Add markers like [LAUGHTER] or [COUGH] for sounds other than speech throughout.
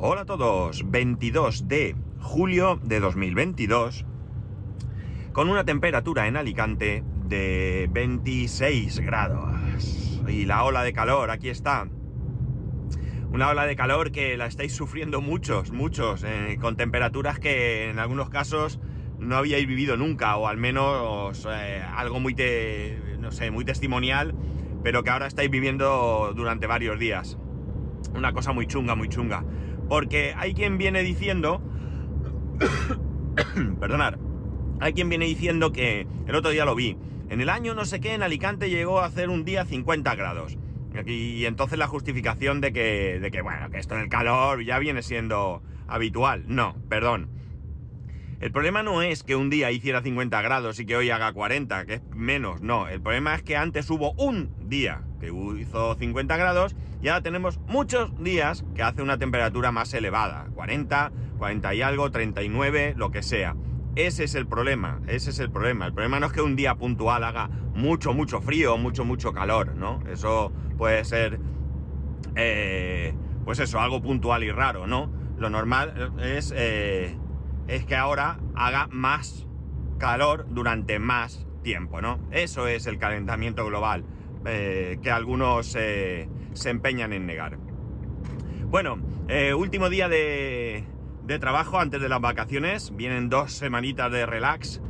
Hola a todos, 22 de julio de 2022, con una temperatura en Alicante de 26 grados. Y la ola de calor, aquí está. Una ola de calor que la estáis sufriendo muchos, muchos, eh, con temperaturas que en algunos casos no habíais vivido nunca, o al menos eh, algo muy, no sé, muy testimonial, pero que ahora estáis viviendo durante varios días. Una cosa muy chunga, muy chunga. Porque hay quien viene diciendo, [COUGHS] perdonad, hay quien viene diciendo que el otro día lo vi. En el año no sé qué, en Alicante llegó a hacer un día 50 grados. Y, entonces la justificación de que, de que, bueno, que esto en el calor ya viene siendo habitual. No, perdón. El problema no es que un día hiciera 50 grados y que hoy haga 40, que es menos, no. El problema es que antes hubo un día que hizo 50 grados y ahora tenemos muchos días que hace una temperatura más elevada, 40, 40 y algo, 39, lo que sea. Ese es el problema, ese es el problema. El problema no es que un día puntual haga mucho, mucho frío, mucho, mucho calor, ¿no? Eso puede ser, eh, pues eso, algo puntual y raro, ¿no? Lo normal es... Eh, es que ahora haga más calor durante más tiempo, ¿no? Eso es el calentamiento global eh, que algunos eh, se empeñan en negar. Bueno, eh, último día de, trabajo antes de las vacaciones, vienen dos semanitas de relax,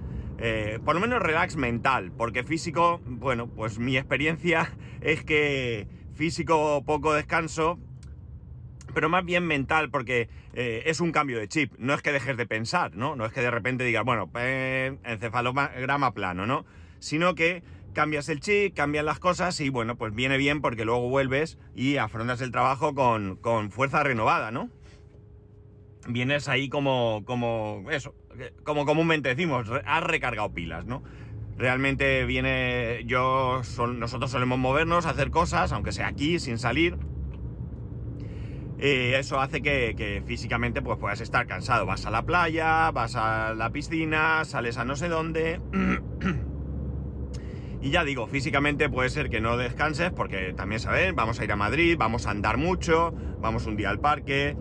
por lo menos relax mental, porque físico, bueno, pues mi experiencia [LAUGHS] es que físico poco descanso, pero más bien mental, porque eh, es un cambio de chip. No es que dejes de pensar, ¿no? No es que de repente digas, bueno, encefalograma plano, ¿no? Sino que cambias el chip, cambian las cosas y bueno, pues viene bien porque luego vuelves y afrontas el trabajo con, con fuerza renovada, ¿no? Vienes ahí como, como, eso, como comúnmente decimos, has recargado pilas, ¿no? Realmente viene, yo, nosotros solemos movernos, hacer cosas, aunque sea aquí, sin salir, y eso hace que, físicamente pues, puedas estar cansado. Vas a la playa, vas a la piscina, sales a no sé dónde. [CLEARS THROAT] y ya digo, físicamente puede ser que no descanses porque también sabes, vamos a ir a Madrid, vamos a andar mucho, vamos un día al parque.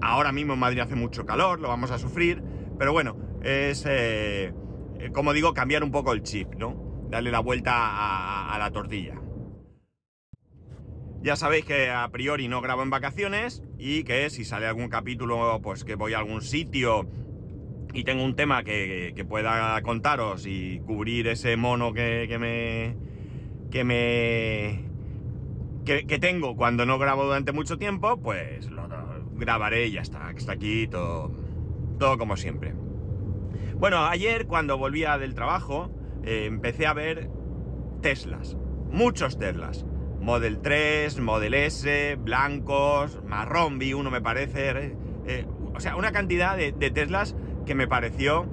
Ahora mismo en Madrid hace mucho calor, lo vamos a sufrir. Pero bueno, es, eh, como digo, cambiar un poco el chip, ¿no? Darle la vuelta a la tortilla. Ya sabéis que a priori no grabo en vacaciones y que si sale algún capítulo, pues que voy a algún sitio y tengo un tema que, pueda contaros y cubrir ese mono que, me. que me. Que, tengo cuando no grabo durante mucho tiempo, pues lo, grabaré y ya está. Está aquí todo, todo como siempre. Bueno, ayer cuando volvía del trabajo, eh, empecé a ver Teslas. Muchos Teslas. Model 3, Model S, blancos, marrón vi uno me parece. Eh, o sea, una cantidad de, Teslas que me pareció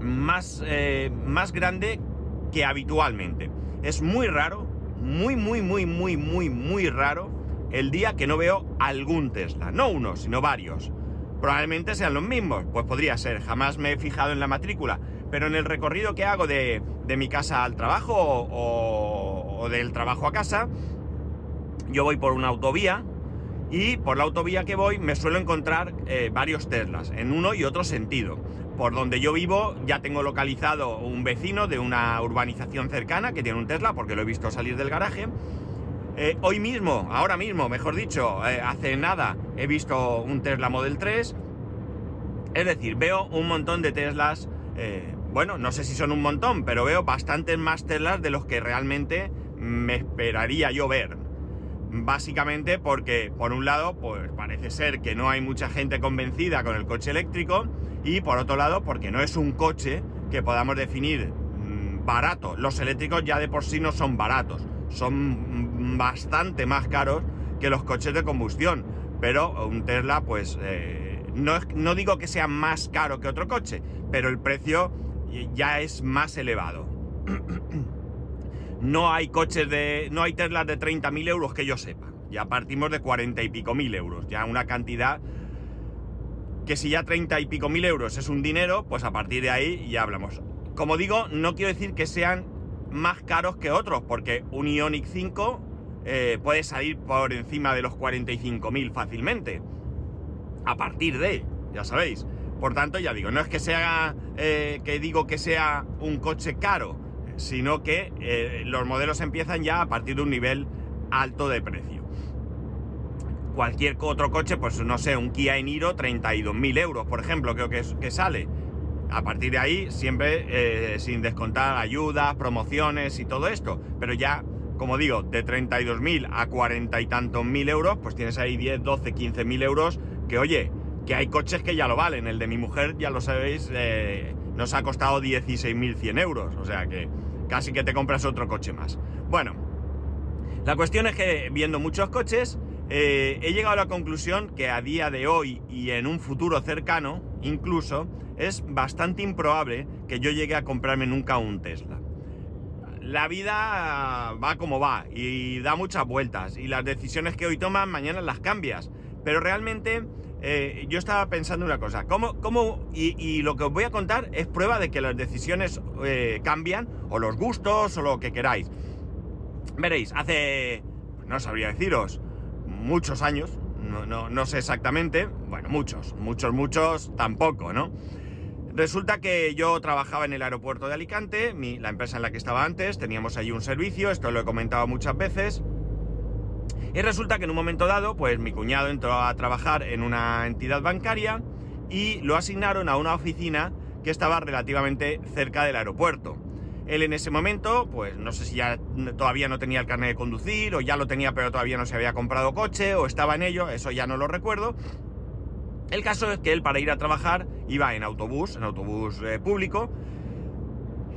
más, eh, más grande que habitualmente. Es muy raro, muy, muy, muy, muy, muy, muy raro el día que no veo algún Tesla. No uno, sino varios. Probablemente sean los mismos, pues podría ser. Jamás me he fijado en la matrícula. Pero en el recorrido que hago de, de mi casa al trabajo o o del trabajo a casa, yo voy por una autovía y por la autovía que voy me suelo encontrar eh, varios Teslas en uno y otro sentido. Por donde yo vivo ya tengo localizado un vecino de una urbanización cercana que tiene un Tesla porque lo he visto salir del garaje. Eh, hoy mismo, ahora mismo, mejor dicho, eh, hace nada he visto un Tesla Model 3. Es decir, veo un montón de Teslas. bueno, no sé si son un montón, pero veo bastantes más Teslas de los que realmente me esperaría yo ver. Básicamente porque, por un lado, pues parece ser que no hay mucha gente convencida con el coche eléctrico y por otro lado porque no es un coche que podamos definir mm, barato. Los eléctricos ya de por sí no son baratos, son bastante más caros que los coches de combustión. Pero un Tesla, pues, eh, no, no digo que sea más caro que otro coche, pero el precio ya es más elevado. [CLEARS THROAT] no hay coches de. no hay Teslas de 30.000 euros que yo sepa. Ya partimos de 40 y pico mil euros. Ya una cantidad que si ya 30 y pico mil euros es un dinero, pues a partir de ahí ya hablamos. Como digo, no quiero decir que sean más caros que otros, porque un Ionic 5 eh, puede salir por encima de los 45.000 fácilmente. a partir de, ya sabéis. Por tanto, ya digo, no es que sea eh, que digo que sea un coche caro, sino que eh, los modelos empiezan ya a partir de un nivel alto de precio. Cualquier otro coche, pues no sé, un Kia Eniro, 32.000 euros, por ejemplo, creo que, que sale. A partir de ahí, siempre eh, sin descontar ayudas, promociones y todo esto. Pero ya, como digo, de 32.000 a 40 y tantos mil euros, pues tienes ahí 10, 12, 15.000 euros que, oye, que hay coches que ya lo valen. El de mi mujer, ya lo sabéis, eh, nos ha costado 16.100 euros. O sea que casi que te compras otro coche más. Bueno, la cuestión es que viendo muchos coches, eh, he llegado a la conclusión que a día de hoy y en un futuro cercano, incluso, es bastante improbable que yo llegue a comprarme nunca un Tesla. La vida va como va y da muchas vueltas y las decisiones que hoy toman mañana las cambias. Pero realmente eh, yo estaba pensando una cosa, ¿cómo, cómo y, lo que os voy a contar es prueba de que las decisiones eh, cambian, o los gustos, o lo que queráis. Veréis, hace, no sabría deciros, muchos años, no, no sé exactamente, bueno, muchos, muchos, muchos, tampoco, ¿no? Resulta que yo trabajaba en el aeropuerto de Alicante, la empresa en la que estaba antes, teníamos allí un servicio, esto lo he comentado muchas veces, y resulta que en un momento dado, pues mi cuñado entró a trabajar en una entidad bancaria y lo asignaron a una oficina que estaba relativamente cerca del aeropuerto. Él en ese momento, pues no sé si ya todavía no tenía el carnet de conducir, o ya lo tenía pero todavía no se había comprado coche, o estaba en ello, eso ya no lo recuerdo. El caso es que él para ir a trabajar iba en autobús, en autobús eh, público,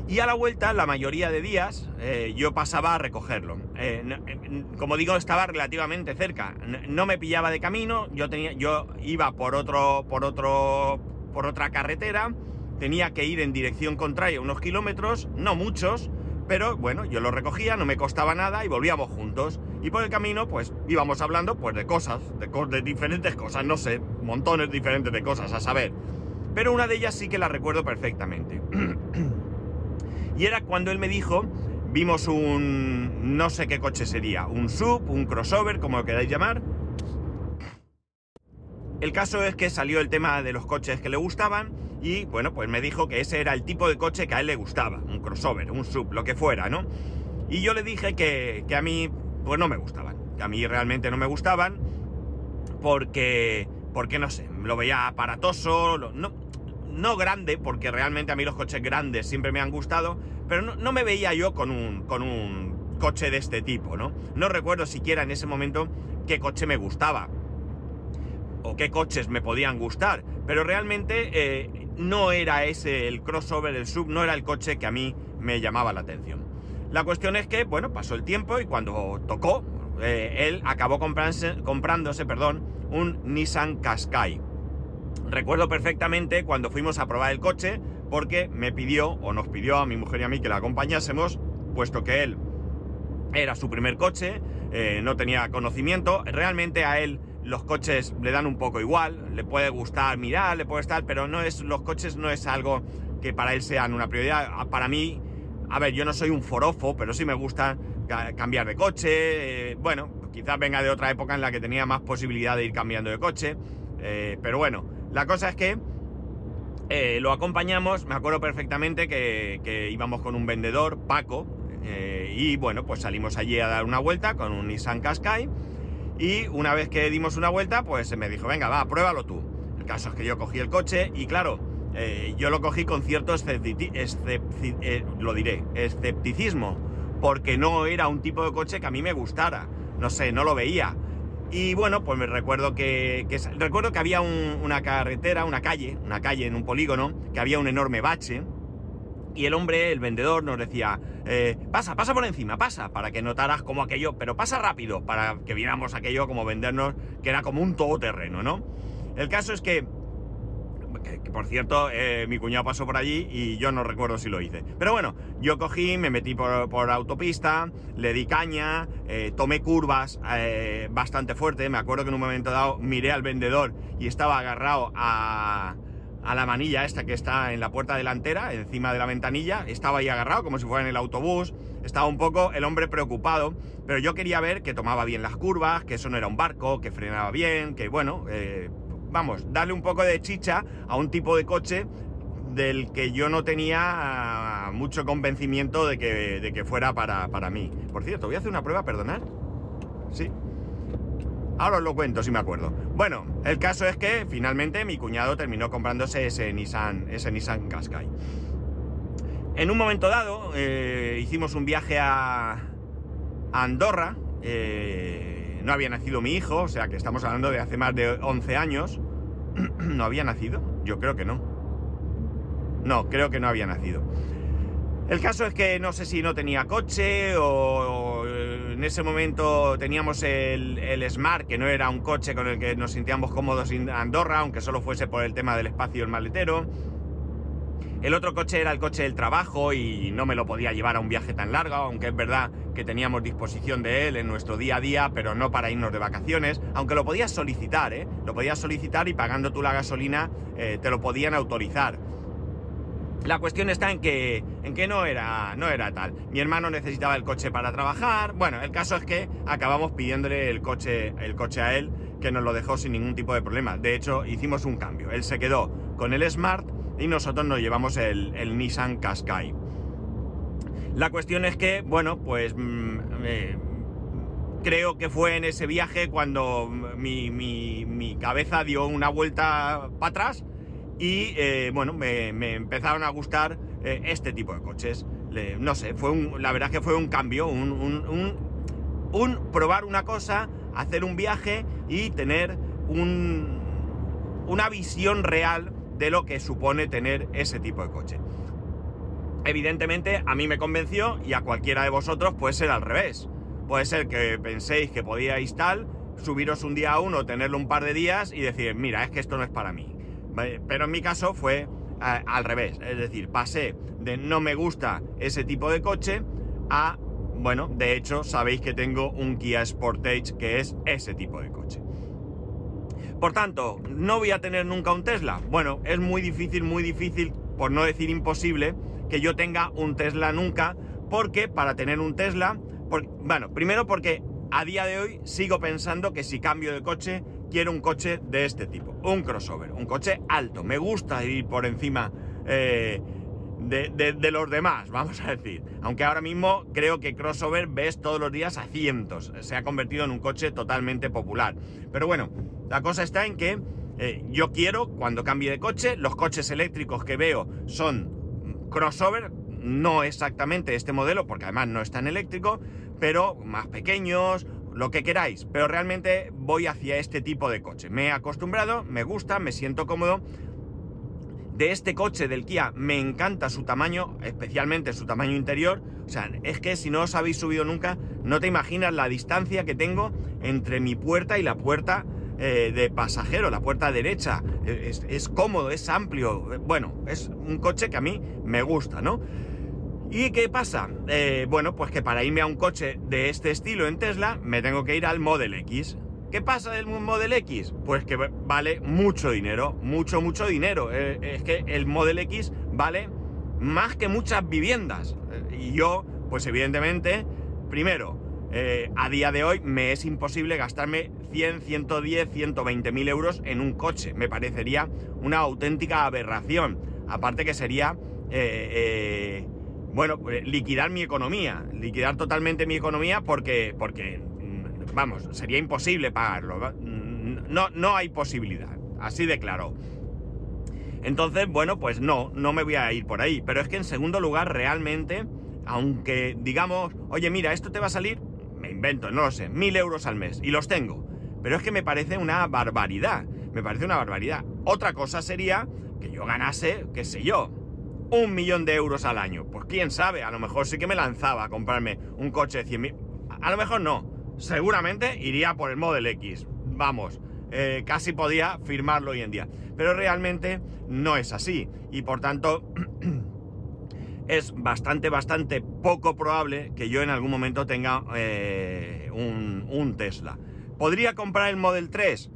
y a la vuelta, la mayoría de días, eh, yo pasaba a recogerlo. Eh, eh, como digo, estaba relativamente cerca. No, me pillaba de camino, yo, tenía, yo iba por, otro, por, otro, por otra carretera, tenía que ir en dirección contraria unos kilómetros, no muchos, pero bueno, yo lo recogía, no me costaba nada y volvíamos juntos. Y por el camino, pues íbamos hablando pues de cosas, de, de diferentes cosas, no sé, montones diferentes de cosas, a saber. Pero una de ellas sí que la recuerdo perfectamente. [CLEARS THROAT] Y era cuando él me dijo, vimos un, no sé qué coche sería, un sub, un crossover, como lo queráis llamar. El caso es que salió el tema de los coches que le gustaban y bueno, pues me dijo que ese era el tipo de coche que a él le gustaba, un crossover, un sub, lo que fuera, ¿no? Y yo le dije que, a mí, pues no me gustaban, que a mí realmente no me gustaban porque, porque no sé, lo veía aparatoso, no, no grande, porque realmente a mí los coches grandes siempre me han gustado, pero no, me veía yo con un, con un coche de este tipo, ¿no? No recuerdo siquiera en ese momento qué coche me gustaba o qué coches me podían gustar, pero realmente eh, no era ese el crossover, el sub, no era el coche que a mí me llamaba la atención. La cuestión es que, bueno, pasó el tiempo y cuando tocó, eh, él acabó comprándose, comprándose perdón, un Nissan Qashqai recuerdo perfectamente cuando fuimos a probar el coche porque me pidió o nos pidió a mi mujer y a mí que la acompañásemos, puesto que él era su primer coche, eh, no tenía conocimiento, realmente a él los coches le dan un poco igual, le puede gustar mirar, le puede estar, pero no es, los coches no es algo que para él sean una prioridad. Para mí, a ver, yo no soy un forofo, pero sí me gusta cambiar de coche, eh, bueno, quizás venga de otra época en la que tenía más posibilidad de ir cambiando de coche, eh, pero bueno, la cosa es que eh, lo acompañamos, me acuerdo perfectamente que, íbamos con un vendedor, Paco, eh, y bueno, pues salimos allí a dar una vuelta con un Nissan Qashqai y una vez que dimos una vuelta, pues me dijo, venga, va, pruébalo tú. El caso es que yo cogí el coche y claro, eh, yo lo cogí con cierto lo diré, escepticismo, porque no era un tipo de coche que a mí me gustara. No sé, no lo veía. Y bueno, pues me recuerdo que, recuerdo que había una carretera, una calle, una calle en un polígono, que había un enorme bache. Y el hombre, el vendedor, nos decía, eh, pasa, pasa por encima, pasa, para que notaras como aquello, pero pasa rápido, para que viéramos aquello como vendernos, que era como un todoterreno, ¿no? El caso es que que, por cierto, eh, mi cuñado pasó por allí y yo no recuerdo si lo hice. Pero bueno, yo cogí, me metí por, autopista, le di caña, eh, tomé curvas eh, bastante fuerte. Me acuerdo que en un momento dado miré al vendedor y estaba agarrado a, a la manilla esta que está en la puerta delantera, encima de la ventanilla. Estaba ahí agarrado como si fuera en el autobús. Estaba un poco el hombre preocupado, pero yo quería ver que tomaba bien las curvas, que eso no era un barco, que frenaba bien, que bueno, vamos, darle un poco de chicha a un tipo de coche del que yo no tenía ah, mucho convencimiento de que, de que fuera para, para mí. Por cierto, voy a hacer una prueba, perdonad. Sí. Ahora os lo cuento si me acuerdo. Bueno, el caso es que finalmente mi cuñado terminó comprándose ese Nissan, ese Nissan Qashqai. En un momento dado eh, hicimos un viaje a, Andorra. eh, no había nacido mi hijo, o sea que estamos hablando de hace más de 11 años. [CLEARS THROAT] ¿No había nacido? Yo creo que no. No, creo que no había nacido. El caso es que no sé si no tenía coche o, o en ese momento teníamos el, el Smart, que no era un coche con el que nos sentíamos cómodos en Andorra, aunque solo fuese por el tema del espacio y el maletero. El otro coche era el coche del trabajo y no me lo podía llevar a un viaje tan largo, aunque es verdad que teníamos disposición de él en nuestro día a día, pero no para irnos de vacaciones, aunque lo podías solicitar, ¿eh? Lo podías solicitar y pagando tú la gasolina eh, te lo podían autorizar. La cuestión está en que, en que no, era, no era tal. Mi hermano necesitaba el coche para trabajar. Bueno, el caso es que acabamos pidiéndole el coche, el coche a él, que nos lo dejó sin ningún tipo de problema. De hecho, hicimos un cambio. Él se quedó con el Smart y nosotros nos llevamos el, Nissan Qashqai. La cuestión es que, bueno, pues mm, eh, creo que fue en ese viaje cuando mi, mi- cabeza dio una vuelta para atrás y, eh, bueno, me, empezaron a gustar eh, este tipo de coches. No sé, fue la verdad que fue un cambio, un- un- un probar una cosa, hacer un viaje y tener un, una visión real de lo que supone tener ese tipo de coche. Evidentemente a mí me convenció y a cualquiera de vosotros puede ser al revés. Puede ser que penséis que podíais tal, subiros un día a uno, tenerlo un par de días y decir, mira, es que esto no es para mí. Pero en mi caso fue al revés, es decir, pasé de no me gusta ese tipo de coche a, bueno, de hecho sabéis que tengo un Kia Sportage que es ese tipo de coche. Por tanto, ¿no voy a tener nunca un Tesla? Bueno, es muy difícil, muy difícil, por no decir imposible, que yo tenga un Tesla nunca, porque para tener un Tesla, bueno, primero porque a día de hoy sigo pensando que si cambio de coche, quiero un coche de este tipo, un crossover, un coche alto, me gusta ir por encima eh, de, los demás, vamos a decir. Aunque ahora mismo creo que crossover ves todos los días a cientos, se ha convertido en un coche totalmente popular. Pero bueno, la cosa está en que eh, yo quiero, cuando cambie de coche, los coches eléctricos que veo son crossover, no exactamente este modelo, porque además no es tan eléctrico, pero más pequeños, lo que queráis. Pero realmente voy hacia este tipo de coche. Me he acostumbrado, me gusta, me siento cómodo. De este coche del Kia me encanta su tamaño, especialmente su tamaño interior. O sea, es que si no os habéis subido nunca, no te imaginas la distancia que tengo entre mi puerta y la puerta eh, de pasajero, la puerta derecha. Es, es cómodo, es amplio. Bueno, es un coche que a mí me gusta, ¿no? ¿Y qué pasa? Eh, bueno, pues que para irme a un coche de este estilo en Tesla me tengo que ir al Model X. ¿Qué pasa del Model X? Pues que vale mucho dinero, mucho, mucho dinero. Eh, es que el Model X vale más que muchas viviendas. Eh, y yo, pues evidentemente, primero, eh, a día de hoy me es imposible gastarme 100, 110, 120 mil euros en un coche. Me parecería una auténtica aberración. Aparte que sería... bueno, liquidar mi economía, liquidar totalmente mi economía porque, porque, vamos, sería imposible pagarlo. No, no hay posibilidad, así de claro. Entonces, bueno, pues no, no me voy a ir por ahí. Pero es que en segundo lugar, realmente, aunque digamos, oye, mira, esto te va a salir, me invento, no lo sé, mil euros al mes, y los tengo. Pero es que me parece una barbaridad, me parece una barbaridad. Otra cosa sería que yo ganase, qué sé yo, un millón de euros al año. Pues quién sabe, a lo mejor sí que me lanzaba a comprarme un coche de 100.000. A lo mejor no. Seguramente iría por el Model X. Vamos, eh, casi podía firmarlo hoy en día. Pero realmente no es así. Y por tanto, [CLEARS THROAT] es bastante, bastante poco probable que yo en algún momento tenga eh, un, un Tesla. ¿Podría comprar el Model 3?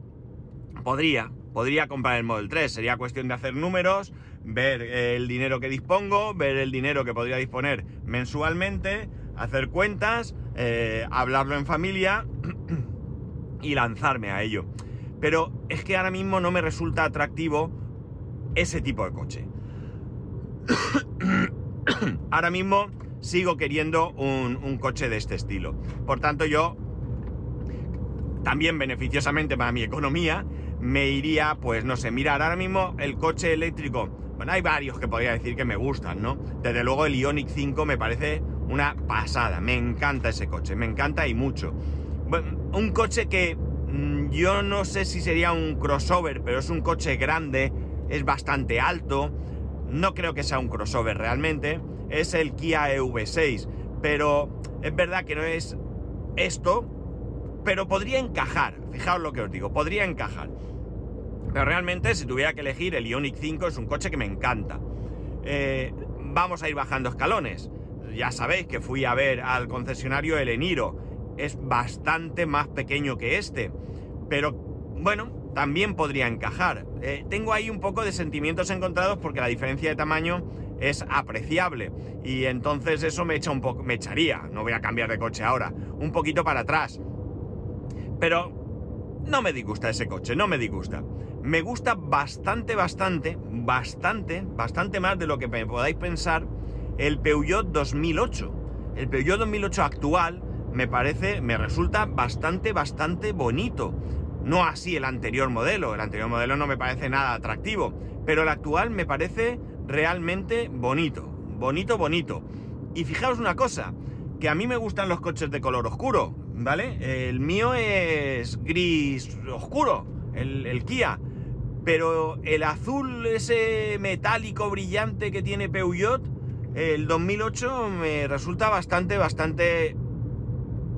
Podría, podría comprar el Model 3. Sería cuestión de hacer números, ver eh, el dinero que dispongo, ver el dinero que podría disponer mensualmente, hacer cuentas, eh, hablarlo en familia [CLEARS THROAT] y lanzarme a ello. pero es que ahora mismo no me resulta atractivo ese tipo de coche. [CLEARS THROAT] ahora mismo sigo queriendo un, coche de este estilo. Por tanto, yo también beneficiosamente para mi economía, me iría, pues no sé, mirar ahora mismo el coche eléctrico. Bueno, hay varios que podría decir que me gustan, ¿no? Desde luego el Ionic 5 me parece una pasada, me encanta ese coche, me encanta y mucho. un coche que mm, yo no sé si sería un crossover, pero es un coche grande, es bastante alto, no creo que sea un crossover realmente, es el Kia EV6, pero es verdad que no es esto, pero podría encajar, fijaos lo que os digo, podría encajar. Pero realmente, si tuviera que elegir, el Ionic 5 es un coche que me encanta. Eh, vamos a ir bajando escalones. Ya sabéis que fui a ver al concesionario el Eniro. Es bastante más pequeño que este. Pero bueno, también podría encajar. Eh, tengo ahí un poco de sentimientos encontrados porque la diferencia de tamaño es apreciable. Y entonces eso me echa un poco. me echaría. No voy a cambiar de coche ahora. Un poquito para atrás. Pero no me disgusta ese coche, no me disgusta. Me gusta bastante, bastante, bastante, bastante más de lo que me podáis pensar el Peugeot 2008. El Peugeot 2008 actual me parece, me resulta bastante, bastante bonito. No así el anterior modelo, el anterior modelo no me parece nada atractivo, pero el actual me parece realmente bonito, bonito, bonito. Y fijaos una cosa, que a mí me gustan los coches de color oscuro, ¿vale? El mío es gris oscuro, el, Kia. Pero el azul ese metálico brillante que tiene Peugeot, el 2008 me resulta bastante, bastante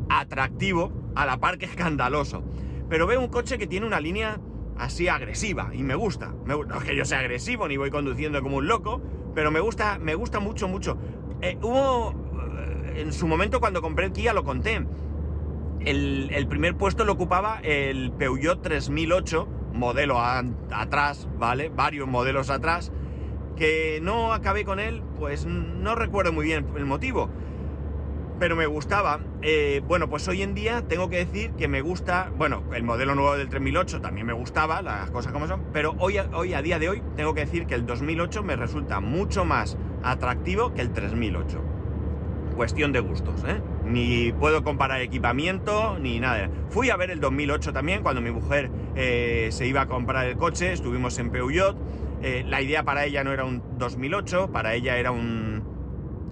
atractivo, a la par que escandaloso. Pero veo un coche que tiene una línea así agresiva y me gusta. no es que yo sea agresivo ni voy conduciendo como un loco, pero me gusta, me gusta mucho, mucho. Eh, hubo, eh, en su momento cuando compré el Kia lo conté, el, primer puesto lo ocupaba el Peugeot 3008, modelo atrás, ¿vale? Varios modelos atrás, que no acabé con él, pues no recuerdo muy bien el motivo, pero me gustaba. Eh, bueno, pues hoy en día tengo que decir que me gusta, bueno, el modelo nuevo del 3008 también me gustaba, las cosas como son, pero hoy, a día de hoy tengo que decir que el 2008 me resulta mucho más atractivo que el 3008. Cuestión de gustos, ¿eh? ni puedo comparar equipamiento, ni nada. Fui a ver el 2008 también, cuando mi mujer eh, se iba a comprar el coche, estuvimos en Peugeot. Eh, la idea para ella no era un 2008, para ella era un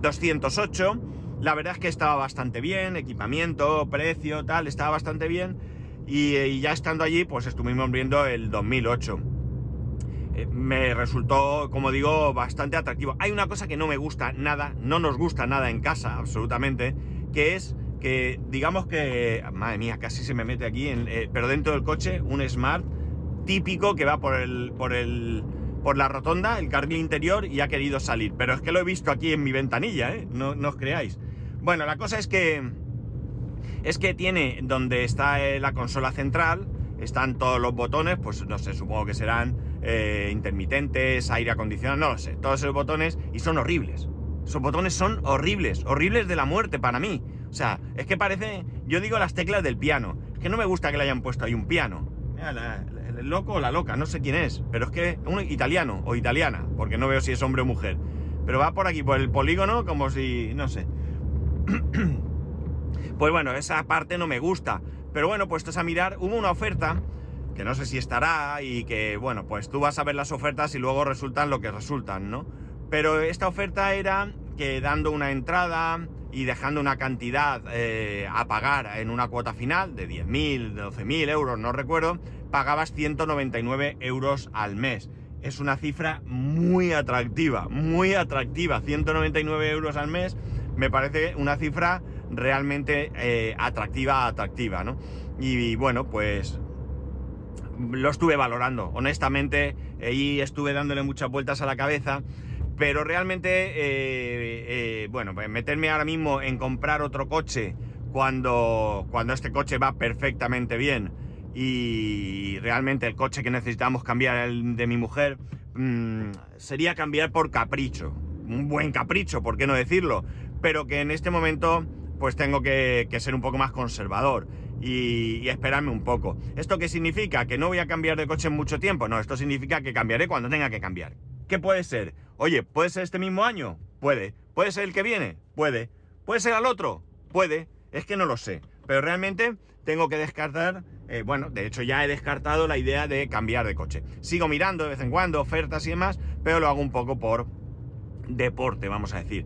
208. La verdad es que estaba bastante bien, equipamiento, precio, tal, estaba bastante bien. Y, y ya estando allí, pues estuvimos viendo el 2008 me resultó, como digo, bastante atractivo. Hay una cosa que no me gusta nada, no nos gusta nada en casa, absolutamente, que es que digamos que, madre mía, casi se me mete aquí, eh, pero dentro del coche un Smart típico que va por el, por el, por la rotonda, el carril interior y ha querido salir. Pero es que lo he visto aquí en mi ventanilla, ¿eh? no, os creáis. Bueno, la cosa es que es que tiene donde está eh, la consola central, están todos los botones, pues no sé, supongo que serán intermitentes, aire acondicionado, no lo sé, todos esos botones y son horribles. Esos botones son horribles, horribles de la muerte para mí. O sea, es que parece, yo digo las teclas del piano. Es que no me gusta que le hayan puesto ahí un piano. El loco o la loca, no sé quién es, pero es que un italiano o italiana, porque no veo si es hombre o mujer. Pero va por aquí, por el polígono, como si, no sé. [CLEARS THROAT] pues bueno, esa parte no me gusta. Pero bueno, puestos a mirar, hubo una oferta que no sé si estará y que, bueno, pues tú vas a ver las ofertas y luego resultan lo que resultan, ¿no? Pero esta oferta era que dando una entrada y dejando una cantidad eh, a pagar en una cuota final de 10.000, 12.000 euros, no recuerdo, pagabas 199 euros al mes. Es una cifra muy atractiva, muy atractiva. 199 euros al mes me parece una cifra realmente eh, atractiva, atractiva, ¿no? Y, bueno, pues lo estuve valorando. Honestamente, ahí estuve dándole muchas vueltas a la cabeza pero realmente, eh, eh, bueno, pues meterme ahora mismo en comprar otro coche cuando, cuando este coche va perfectamente bien y realmente el coche que necesitamos cambiar el de mi mujer mm, sería cambiar por capricho. Un buen capricho, ¿por qué no decirlo? Pero que en este momento pues tengo que, que ser un poco más conservador. y, esperarme un poco. ¿Esto qué significa? ¿Que no voy a cambiar de coche en mucho tiempo? No, esto significa que cambiaré cuando tenga que cambiar. ¿Qué puede ser? Oye, ¿puede ser este mismo año? Puede. ¿Puede ser el que viene? Puede. ¿Puede ser al otro? Puede. Es que no lo sé. Pero realmente tengo que descartar, eh, bueno, de hecho ya he descartado la idea de cambiar de coche. Sigo mirando de vez en cuando ofertas y demás, pero lo hago un poco por deporte, vamos a decir.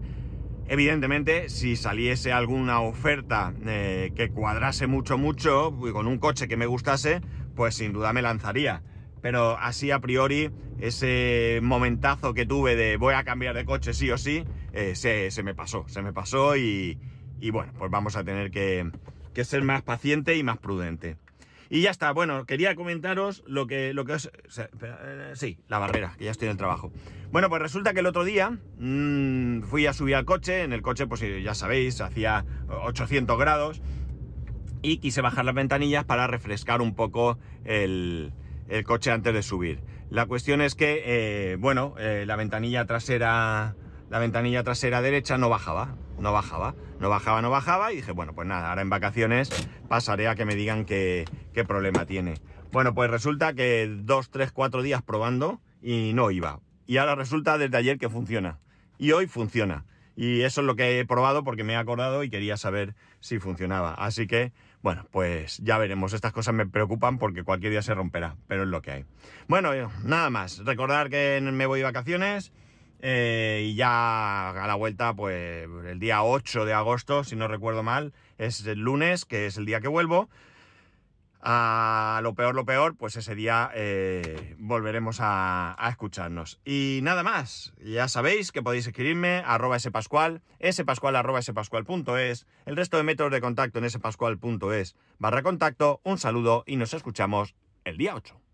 Evidentemente, si saliese alguna oferta eh, que cuadrase mucho, mucho, con un coche que me gustase, pues sin duda me lanzaría. Pero así a priori, ese momentazo que tuve de voy a cambiar de coche sí o sí, eh, se, me pasó, se me pasó y, y bueno, pues vamos a tener que, que ser más paciente y más prudente. Y ya está, bueno, quería comentaros lo que, lo que. Eh, sí, la barrera, que ya estoy en el trabajo. Bueno, pues resulta que el otro día mmm, fui a subir al coche, en el coche, pues ya sabéis, hacía 800 grados, y quise bajar las ventanillas para refrescar un poco el, el coche antes de subir. La cuestión es que, eh, bueno, eh, la ventanilla trasera la ventanilla trasera derecha no bajaba, no bajaba, no bajaba, no bajaba y dije, bueno, pues nada, ahora en vacaciones pasaré a que me digan qué, qué problema tiene. Bueno, pues resulta que dos, tres, cuatro días probando y no iba. Y ahora resulta desde ayer que funciona. Y hoy funciona. Y eso es lo que he probado porque me he acordado y quería saber si funcionaba. Así que, bueno, pues ya veremos. Estas cosas me preocupan porque cualquier día se romperá, pero es lo que hay. Bueno, nada más. Recordar que me voy de vacaciones. Eh, y ya a la vuelta, pues el día 8 de agosto, si no recuerdo mal, es el lunes, que es el día que vuelvo. A lo peor, lo peor, pues ese día eh, volveremos a, escucharnos. Y nada más, ya sabéis que podéis escribirme arroba spascual, spascual arroba el resto de métodos de contacto en spascual.es barra contacto. Un saludo y nos escuchamos el día 8.